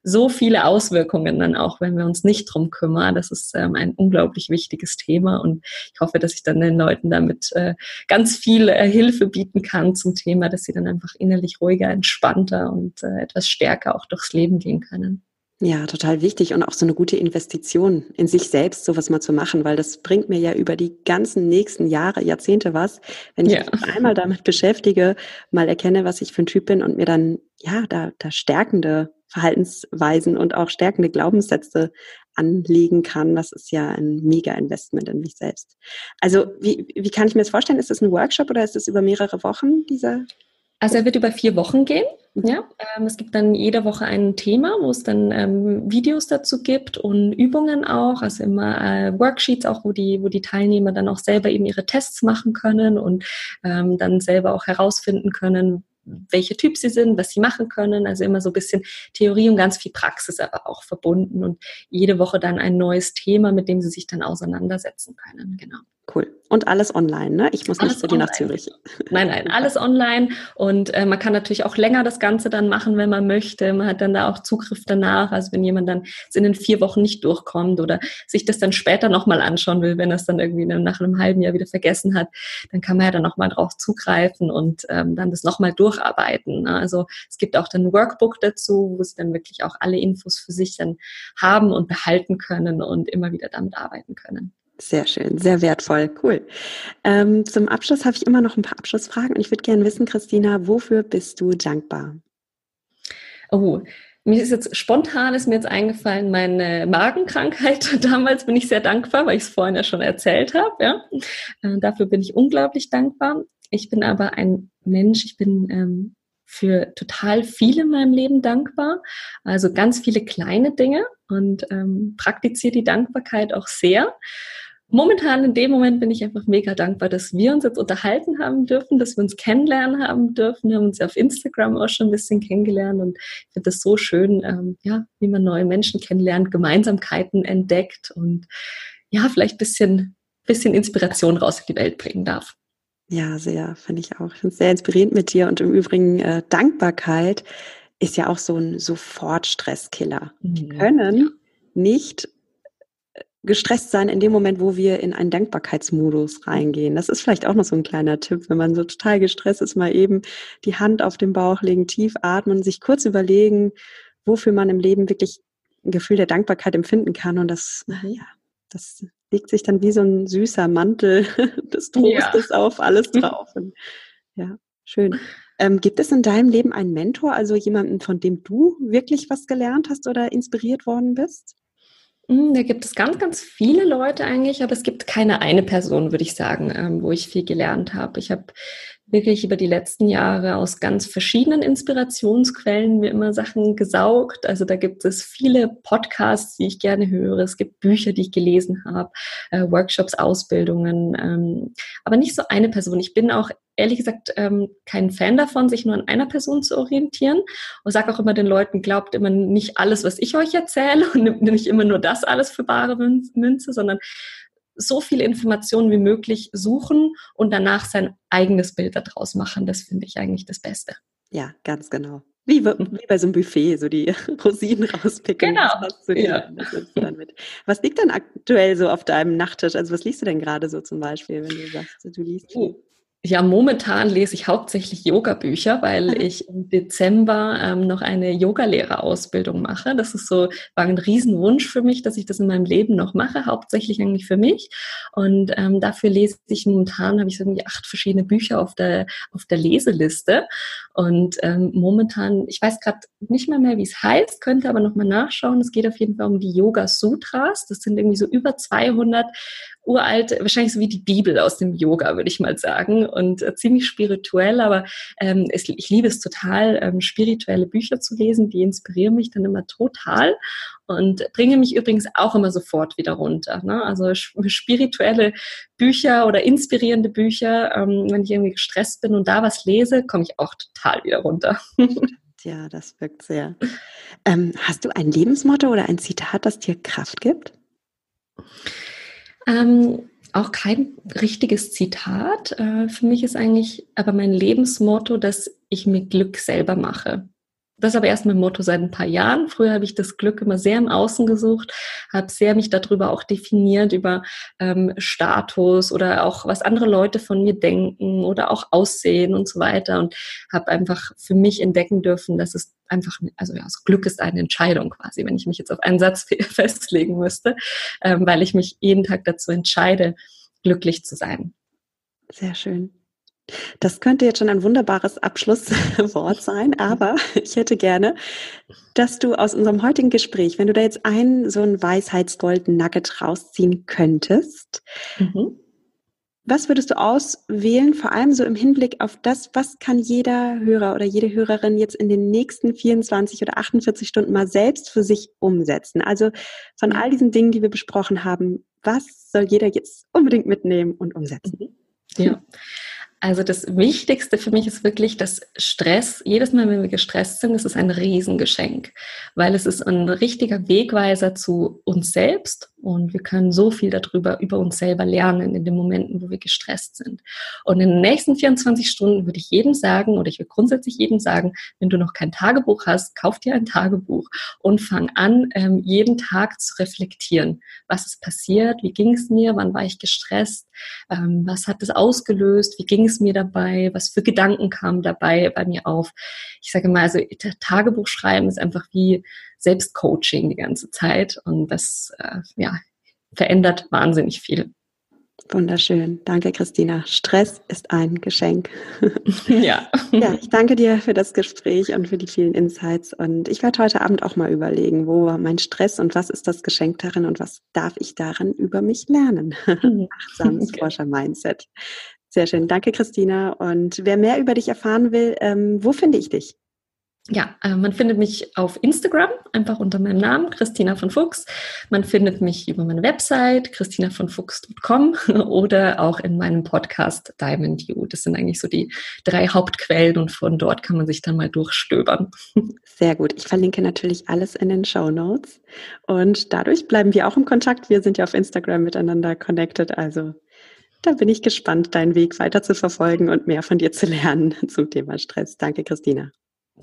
Speaker 2: so viele Auswirkungen dann auch, wenn wir uns nicht drum kümmern. Das ist ähm, ein unglaublich wichtiges Thema und ich hoffe, dass ich dann den Leuten damit äh, ganz viel äh, Hilfe bieten kann zum Thema, dass sie dann einfach innerlich ruhiger, entspannter und äh, etwas stärker auch durchs Leben gehen können.
Speaker 1: Ja, total wichtig und auch so eine gute Investition in sich selbst, sowas mal zu machen, weil das bringt mir ja über die ganzen nächsten Jahre, Jahrzehnte was, wenn ich ja. mich einmal damit beschäftige, mal erkenne, was ich für ein Typ bin und mir dann, ja, da, da stärkende Verhaltensweisen und auch stärkende Glaubenssätze anlegen kann. Das ist ja ein mega Investment in mich selbst. Also, wie, wie kann ich mir das vorstellen? Ist das ein Workshop oder ist es über mehrere Wochen, dieser
Speaker 2: also er wird über vier Wochen gehen. Mhm. Ja, ähm, es gibt dann jede Woche ein Thema, wo es dann ähm, Videos dazu gibt und Übungen auch, also immer äh, Worksheets auch, wo die, wo die Teilnehmer dann auch selber eben ihre Tests machen können und ähm, dann selber auch herausfinden können, welche Typ sie sind, was sie machen können. Also immer so ein bisschen Theorie und ganz viel Praxis aber auch verbunden und jede Woche dann ein neues Thema, mit dem sie sich dann auseinandersetzen können. Genau.
Speaker 1: Cool. Und alles online, ne? Ich muss alles nicht zu dir nach Zürich.
Speaker 2: Nein, nein, alles online. Und äh, man kann natürlich auch länger das Ganze dann machen, wenn man möchte. Man hat dann da auch Zugriff danach. Also wenn jemand dann in den vier Wochen nicht durchkommt oder sich das dann später nochmal anschauen will, wenn er es dann irgendwie nach einem halben Jahr wieder vergessen hat, dann kann man ja dann nochmal drauf zugreifen und ähm, dann das nochmal durcharbeiten. Ne? Also es gibt auch dann ein Workbook dazu, wo sie dann wirklich auch alle Infos für sich dann haben und behalten können und immer wieder damit arbeiten können.
Speaker 1: Sehr schön, sehr wertvoll, cool. Ähm, zum Abschluss habe ich immer noch ein paar Abschlussfragen und ich würde gerne wissen, Christina, wofür bist du dankbar?
Speaker 2: Oh, mir ist jetzt spontan ist mir jetzt eingefallen, meine Magenkrankheit. Damals bin ich sehr dankbar, weil ich es vorhin ja schon erzählt habe. Ja? Äh, dafür bin ich unglaublich dankbar. Ich bin aber ein Mensch, ich bin ähm, für total viel in meinem Leben dankbar. Also ganz viele kleine Dinge und ähm, praktiziere die Dankbarkeit auch sehr momentan in dem Moment bin ich einfach mega dankbar, dass wir uns jetzt unterhalten haben dürfen, dass wir uns kennenlernen haben dürfen. Wir haben uns ja auf Instagram auch schon ein bisschen kennengelernt und ich finde das so schön, ähm, ja, wie man neue Menschen kennenlernt, Gemeinsamkeiten entdeckt und ja, vielleicht ein bisschen, bisschen Inspiration raus in die Welt bringen darf.
Speaker 1: Ja, sehr, finde ich auch. Ich finde es sehr inspirierend mit dir und im Übrigen äh, Dankbarkeit ist ja auch so ein Sofort-Stresskiller. Mhm. Wir können nicht gestresst sein in dem Moment, wo wir in einen Dankbarkeitsmodus reingehen. Das ist vielleicht auch noch so ein kleiner Tipp, wenn man so total gestresst ist, mal eben die Hand auf den Bauch legen, tief atmen, sich kurz überlegen, wofür man im Leben wirklich ein Gefühl der Dankbarkeit empfinden kann. Und das, mhm. ja, das legt sich dann wie so ein süßer Mantel des Trostes ja. auf alles drauf. Und, ja, schön. Ähm, gibt es in deinem Leben einen Mentor, also jemanden, von dem du wirklich was gelernt hast oder inspiriert worden bist?
Speaker 2: Hm, da gibt es ganz, ganz viele Leute eigentlich, aber es gibt keine eine Person, würde ich sagen, ähm, wo ich viel gelernt habe. Ich habe wirklich über die letzten Jahre aus ganz verschiedenen Inspirationsquellen mir immer Sachen gesaugt. Also da gibt es viele Podcasts, die ich gerne höre. Es gibt Bücher, die ich gelesen habe, äh, Workshops, Ausbildungen, ähm, aber nicht so eine Person. Ich bin auch ehrlich gesagt ähm, kein Fan davon, sich nur an einer Person zu orientieren. Und sage auch immer den Leuten, glaubt immer nicht alles, was ich euch erzähle und nimmt nicht immer nur das alles für bare Münze, sondern so viele Informationen wie möglich suchen und danach sein eigenes Bild daraus machen. Das finde ich eigentlich das Beste.
Speaker 1: Ja, ganz genau. Wie, wie bei so einem Buffet, so die Rosinen rauspicken.
Speaker 2: Genau. Was,
Speaker 1: ja. was liegt denn aktuell so auf deinem Nachttisch? Also was liest du denn gerade so zum Beispiel, wenn du sagst, du liest?
Speaker 2: Oh, ja, momentan lese ich hauptsächlich Yoga-Bücher, weil mhm. ich im Dezember ähm, noch eine Yogalehrerausbildung mache. Das ist so, war ein Riesenwunsch für mich, dass ich das in meinem Leben noch mache, hauptsächlich eigentlich für mich. Und ähm, dafür lese ich momentan, habe ich so irgendwie acht verschiedene Bücher auf der, auf der Leseliste. Und ähm, momentan, ich weiß gerade nicht mal mehr, wie es heißt, könnte aber nochmal nachschauen. Es geht auf jeden Fall um die Yoga Sutras. Das sind irgendwie so über 200 uralte, wahrscheinlich so wie die Bibel aus dem Yoga, würde ich mal sagen. Und äh, ziemlich spirituell, aber ähm, es, ich liebe es total, ähm, spirituelle Bücher zu lesen. Die inspirieren mich dann immer total und bringe mich übrigens auch immer sofort wieder runter. Ne? Also spirituelle Bücher oder inspirierende Bücher, ähm, wenn ich irgendwie gestresst bin und da was lese, komme ich auch total wieder runter.
Speaker 1: Ja, das wirkt sehr. Ähm, hast du ein Lebensmotto oder ein Zitat, das dir Kraft gibt?
Speaker 2: Ähm, auch kein richtiges Zitat. Äh, für mich ist eigentlich aber mein Lebensmotto, dass ich mir Glück selber mache. Das aber erst mein Motto seit ein paar Jahren. Früher habe ich das Glück immer sehr im Außen gesucht, habe sehr mich darüber auch definiert, über ähm, Status oder auch was andere Leute von mir denken oder auch Aussehen und so weiter und habe einfach für mich entdecken dürfen, dass es einfach, also ja, das Glück ist eine Entscheidung quasi, wenn ich mich jetzt auf einen Satz festlegen müsste, ähm, weil ich mich jeden Tag dazu entscheide, glücklich zu sein.
Speaker 1: Sehr schön. Das könnte jetzt schon ein wunderbares Abschlusswort sein, aber ich hätte gerne, dass du aus unserem heutigen Gespräch, wenn du da jetzt einen so ein Weisheitsgold-Nugget rausziehen könntest, mhm. was würdest du auswählen, vor allem so im Hinblick auf das, was kann jeder Hörer oder jede Hörerin jetzt in den nächsten 24 oder 48 Stunden mal selbst für sich umsetzen? Also von all diesen Dingen, die wir besprochen haben, was soll jeder jetzt unbedingt mitnehmen und umsetzen?
Speaker 2: Ja. Also das Wichtigste für mich ist wirklich, dass Stress, jedes Mal, wenn wir gestresst sind, ist es ein Riesengeschenk, weil es ist ein richtiger Wegweiser zu uns selbst und wir können so viel darüber, über uns selber lernen in den Momenten, wo wir gestresst sind. Und in den nächsten 24 Stunden würde ich jedem sagen, oder ich würde grundsätzlich jedem sagen, wenn du noch kein Tagebuch hast, kauf dir ein Tagebuch und fang an, ähm, jeden Tag zu reflektieren. Was ist passiert? Wie ging es mir? Wann war ich gestresst? Ähm, was hat es ausgelöst? Wie ging es mir dabei? Was für Gedanken kamen dabei bei mir auf? Ich sage mal, also Tagebuch schreiben ist einfach wie Selbstcoaching die ganze Zeit und das äh, ja, verändert wahnsinnig viel.
Speaker 1: Wunderschön. Danke, Christina. Stress ist ein Geschenk.
Speaker 2: Ja.
Speaker 1: Ja, ich danke dir für das Gespräch und für die vielen Insights. Und ich werde heute Abend auch mal überlegen, wo war mein Stress und was ist das Geschenk darin und was darf ich darin über mich lernen? Achtsames okay. Forscher-Mindset. Sehr schön. Danke, Christina. Und wer mehr über dich erfahren will, ähm, wo finde ich dich?
Speaker 2: Ja, äh, man findet mich auf Instagram, einfach unter meinem Namen, Christina von Fuchs. Man findet mich über meine Website, christinavonfuchs.com oder auch in meinem Podcast Diamond You. Das sind eigentlich so die drei Hauptquellen und von dort kann man sich dann mal durchstöbern.
Speaker 1: Sehr gut. Ich verlinke natürlich alles in den Show Notes. Und dadurch bleiben wir auch im Kontakt. Wir sind ja auf Instagram miteinander connected. Also da bin ich gespannt, deinen Weg weiter zu verfolgen und mehr von dir zu lernen zum Thema Stress. Danke, Christina.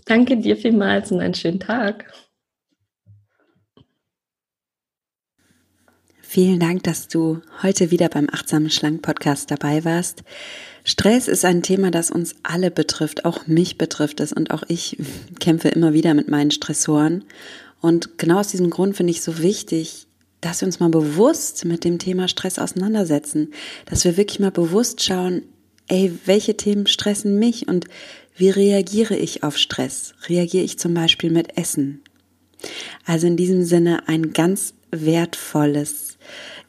Speaker 2: Danke dir vielmals und einen schönen Tag.
Speaker 1: Vielen Dank, dass du heute wieder beim Achtsamen Schlank Podcast dabei warst. Stress ist ein Thema, das uns alle betrifft, auch mich betrifft es und auch ich kämpfe immer wieder mit meinen Stressoren. Und genau aus diesem Grund finde ich so wichtig, dass wir uns mal bewusst mit dem Thema Stress auseinandersetzen, dass wir wirklich mal bewusst schauen, ey, welche Themen stressen mich und wie reagiere ich auf Stress? Reagiere ich zum Beispiel mit Essen? Also in diesem Sinne ein ganz wertvolles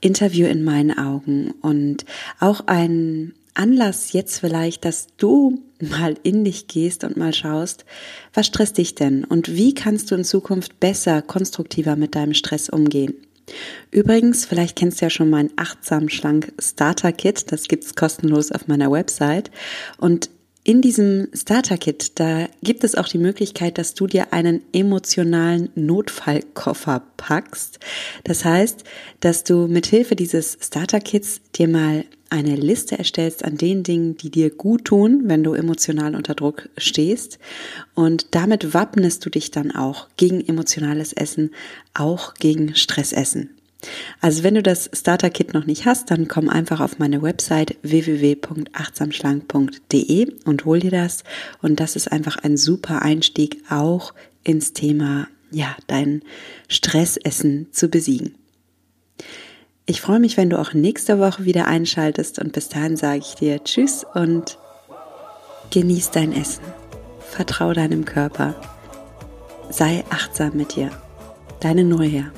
Speaker 1: Interview in meinen Augen. Und auch ein Anlass jetzt vielleicht, dass du mal in dich gehst und mal schaust, was stresst dich denn? Und wie kannst du in Zukunft besser, konstruktiver mit deinem Stress umgehen. Übrigens, vielleicht kennst du ja schon mein achtsam schlank Starter Kit, das gibt's kostenlos auf meiner Website. Und in diesem Starter-Kit, da gibt es auch die Möglichkeit, dass du dir einen emotionalen Notfallkoffer packst. Das heißt, dass du mit Hilfe dieses Starter-Kits dir mal eine Liste erstellst an den Dingen, die dir gut tun, wenn du emotional unter Druck stehst. Und damit wappnest du dich dann auch gegen emotionales Essen, auch gegen Stressessen. Also wenn du das Starter Kit noch nicht hast, dann komm einfach auf meine Website www.achtsamschlank.de und hol dir das. Und das ist einfach ein super Einstieg auch ins Thema, ja, dein Stressessen zu besiegen. Ich freue mich, wenn du auch nächste Woche wieder einschaltest und bis dahin sage ich dir Tschüss und genieß dein Essen. Vertrau deinem Körper. Sei achtsam mit dir. Deine Neuherr.